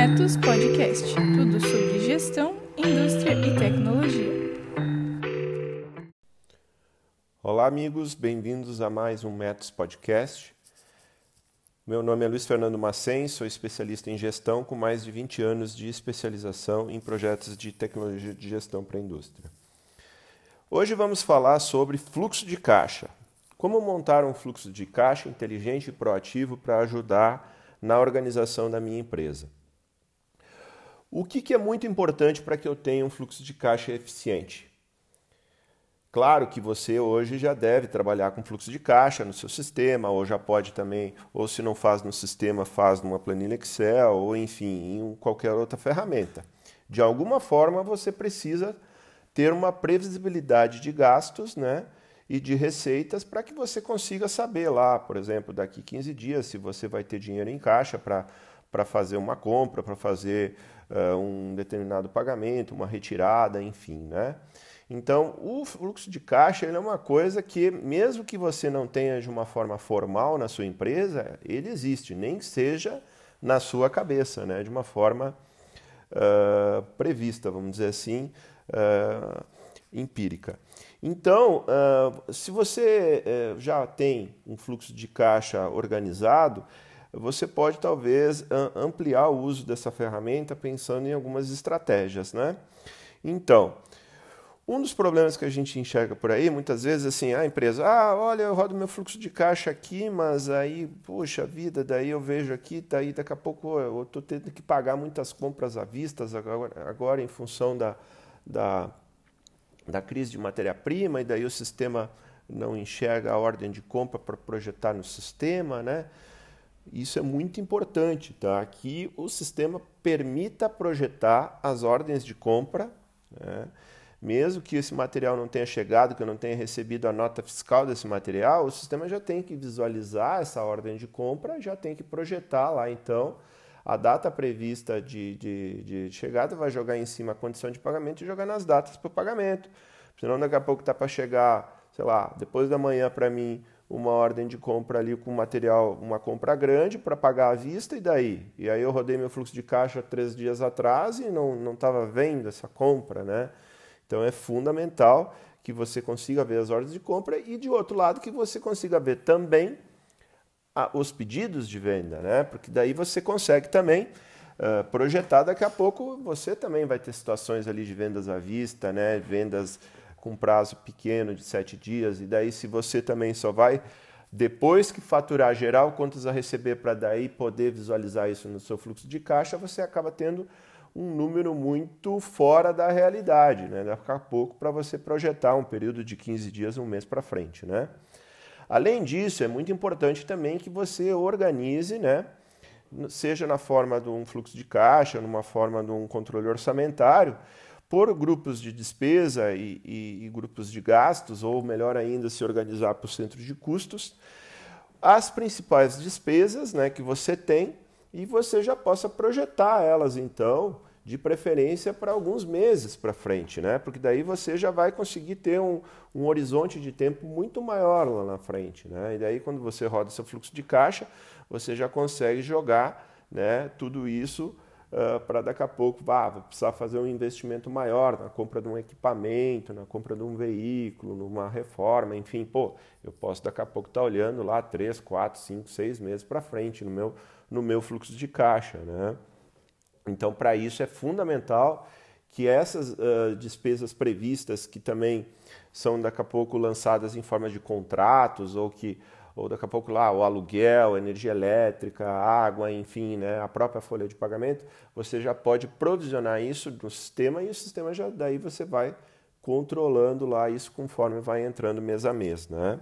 Metos Podcast tudo sobre gestão, indústria e tecnologia. Olá, amigos, bem-vindos a mais um Metos Podcast. Meu nome é Luiz Fernando Macen, sou especialista em gestão com mais de 20 anos de especialização em projetos de tecnologia de gestão para a indústria. Hoje vamos falar sobre fluxo de caixa. Como montar um fluxo de caixa inteligente e proativo para ajudar na organização da minha empresa. O que, que é muito importante para que eu tenha um fluxo de caixa eficiente? Claro que você hoje já deve trabalhar com fluxo de caixa no seu sistema, ou já pode também, ou se não faz no sistema, faz numa planilha Excel, ou enfim, em qualquer outra ferramenta. De alguma forma você precisa ter uma previsibilidade de gastos, né? e de receitas para que você consiga saber lá, por exemplo, daqui 15 dias, se você vai ter dinheiro em caixa para fazer uma compra, para fazer uh, um determinado pagamento, uma retirada, enfim. Né? Então, o fluxo de caixa é uma coisa que, mesmo que você não tenha de uma forma formal na sua empresa, ele existe, nem que seja na sua cabeça, né? de uma forma uh, prevista, vamos dizer assim, uh, empírica. Então, uh, se você já tem um fluxo de caixa organizado, você pode talvez ampliar o uso dessa ferramenta pensando em algumas estratégias, né? Então, um dos problemas que a gente enxerga por aí, muitas vezes, assim, a empresa, ah, olha, eu rodo meu fluxo de caixa aqui, mas aí, puxa vida, daí eu vejo aqui, daí daqui a pouco eu estou tendo que pagar muitas compras à vista agora, agora em função da, da da crise de matéria-prima, e daí o sistema não enxerga a ordem de compra para projetar no sistema, né? Isso é muito importante, tá? Que o sistema permita projetar as ordens de compra, né? mesmo que esse material não tenha chegado, que eu não tenha recebido a nota fiscal desse material, o sistema já tem que visualizar essa ordem de compra, já tem que projetar lá, então, a data prevista de, de, de chegada, vai jogar em cima a condição de pagamento e jogar nas datas para o pagamento. Senão daqui a pouco está para chegar, sei lá, depois da manhã para mim, uma ordem de compra ali com material, uma compra grande para pagar à vista e daí? E aí eu rodei meu fluxo de caixa três dias atrás e não estava vendo essa compra, né? Então é fundamental que você consiga ver as ordens de compra e de outro lado que você consiga ver também os pedidos de venda, né? Porque daí você consegue também uh, projetar. Daqui a pouco você também vai ter situações ali de vendas à vista, né? Vendas com prazo pequeno de sete dias. E daí, se você também só vai depois que faturar geral, quantos a receber para daí poder visualizar isso no seu fluxo de caixa, você acaba tendo um número muito fora da realidade, né? Daqui a pouco para você projetar um período de 15 dias, um mês para frente, né? Além disso, é muito importante também que você organize, né? seja na forma de um fluxo de caixa, numa forma de um controle orçamentário, por grupos de despesa e, e, e grupos de gastos, ou melhor ainda, se organizar por centro de custos, as principais despesas né, que você tem e você já possa projetar elas então de preferência para alguns meses para frente, né? Porque daí você já vai conseguir ter um, um, horizonte de tempo muito maior lá na frente, né? E daí quando você roda seu fluxo de caixa, você já consegue jogar, né? Tudo isso uh, para daqui a pouco, vá, vai precisar fazer um investimento maior na compra de um equipamento, na compra de um veículo, numa reforma, enfim, pô, eu posso daqui a pouco estar tá olhando lá três, quatro, cinco, seis meses para frente no meu no meu fluxo de caixa, né? Então, para isso é fundamental que essas uh, despesas previstas, que também são daqui a pouco lançadas em forma de contratos, ou que ou daqui a pouco lá o aluguel, energia elétrica, água, enfim, né, a própria folha de pagamento, você já pode provisionar isso no sistema e o sistema já daí você vai controlando lá isso conforme vai entrando mês a mês, né?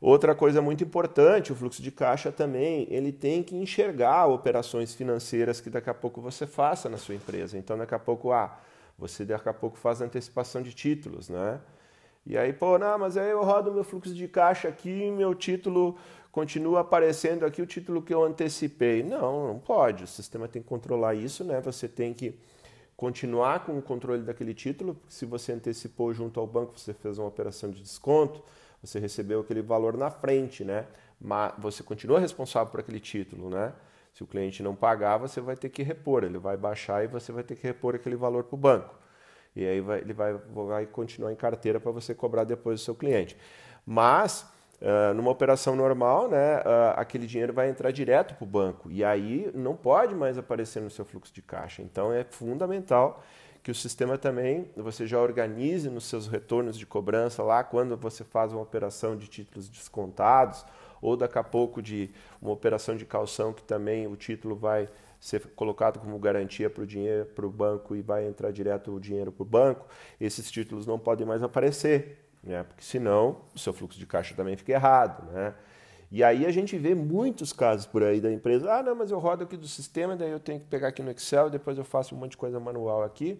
Outra coisa muito importante, o fluxo de caixa também, ele tem que enxergar operações financeiras que daqui a pouco você faça na sua empresa. Então, daqui a pouco, ah, você daqui a pouco faz antecipação de títulos, né? E aí, pô, não, mas aí eu rodo meu fluxo de caixa aqui, meu título continua aparecendo aqui, o título que eu antecipei. Não, não pode. O sistema tem que controlar isso, né? Você tem que continuar com o controle daquele título. Se você antecipou junto ao banco, você fez uma operação de desconto você recebeu aquele valor na frente, né? Mas você continua responsável por aquele título, né? Se o cliente não pagar, você vai ter que repor, ele vai baixar e você vai ter que repor aquele valor para o banco. E aí vai, ele vai, vai continuar em carteira para você cobrar depois do seu cliente. Mas, uh, numa operação normal, né, uh, aquele dinheiro vai entrar direto para o banco. E aí não pode mais aparecer no seu fluxo de caixa. Então é fundamental que o sistema também você já organize nos seus retornos de cobrança lá quando você faz uma operação de títulos descontados ou daqui a pouco de uma operação de calção que também o título vai ser colocado como garantia para o dinheiro para o banco e vai entrar direto o dinheiro para o banco, esses títulos não podem mais aparecer, né? porque senão o seu fluxo de caixa também fica errado. Né? E aí a gente vê muitos casos por aí da empresa, ah, não, mas eu rodo aqui do sistema, daí eu tenho que pegar aqui no Excel, depois eu faço um monte de coisa manual aqui.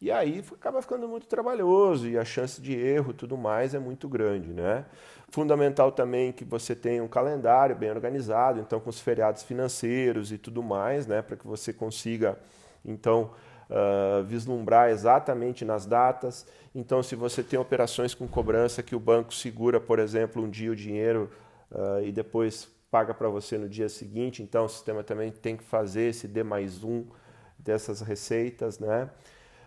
E aí acaba ficando muito trabalhoso e a chance de erro tudo mais é muito grande. Né? Fundamental também que você tenha um calendário bem organizado, então com os feriados financeiros e tudo mais, né? para que você consiga então uh, vislumbrar exatamente nas datas. Então, se você tem operações com cobrança que o banco segura, por exemplo, um dia o dinheiro uh, e depois paga para você no dia seguinte, então o sistema também tem que fazer esse D mais um dessas receitas, né?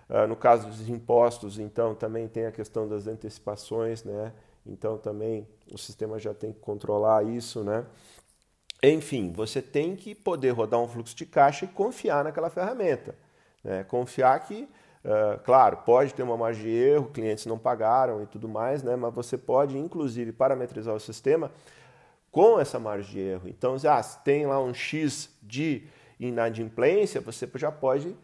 Uh, no caso dos impostos, então, também tem a questão das antecipações, né? Então, também o sistema já tem que controlar isso, né? Enfim, você tem que poder rodar um fluxo de caixa e confiar naquela ferramenta. Né? Confiar que, uh, claro, pode ter uma margem de erro, clientes não pagaram e tudo mais, né? mas você pode, inclusive, parametrizar o sistema com essa margem de erro. Então, ah, se tem lá um X de inadimplência, você já pode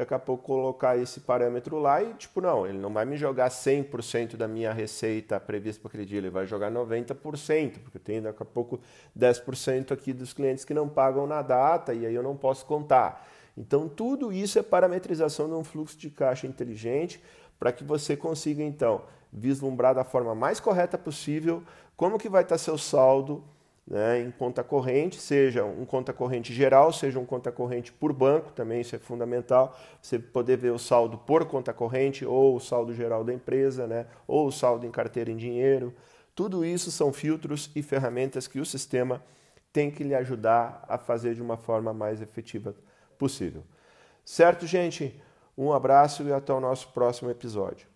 daqui a pouco colocar esse parâmetro lá e, tipo, não, ele não vai me jogar 100% da minha receita prevista para aquele dia, ele vai jogar 90%, porque tem daqui a pouco 10% aqui dos clientes que não pagam na data e aí eu não posso contar. Então, tudo isso é parametrização de um fluxo de caixa inteligente para que você consiga, então, vislumbrar da forma mais correta possível como que vai estar seu saldo né, em conta corrente, seja um conta corrente geral, seja um conta corrente por banco, também isso é fundamental, você poder ver o saldo por conta corrente, ou o saldo geral da empresa, né, ou o saldo em carteira em dinheiro. Tudo isso são filtros e ferramentas que o sistema tem que lhe ajudar a fazer de uma forma mais efetiva possível. Certo, gente? Um abraço e até o nosso próximo episódio.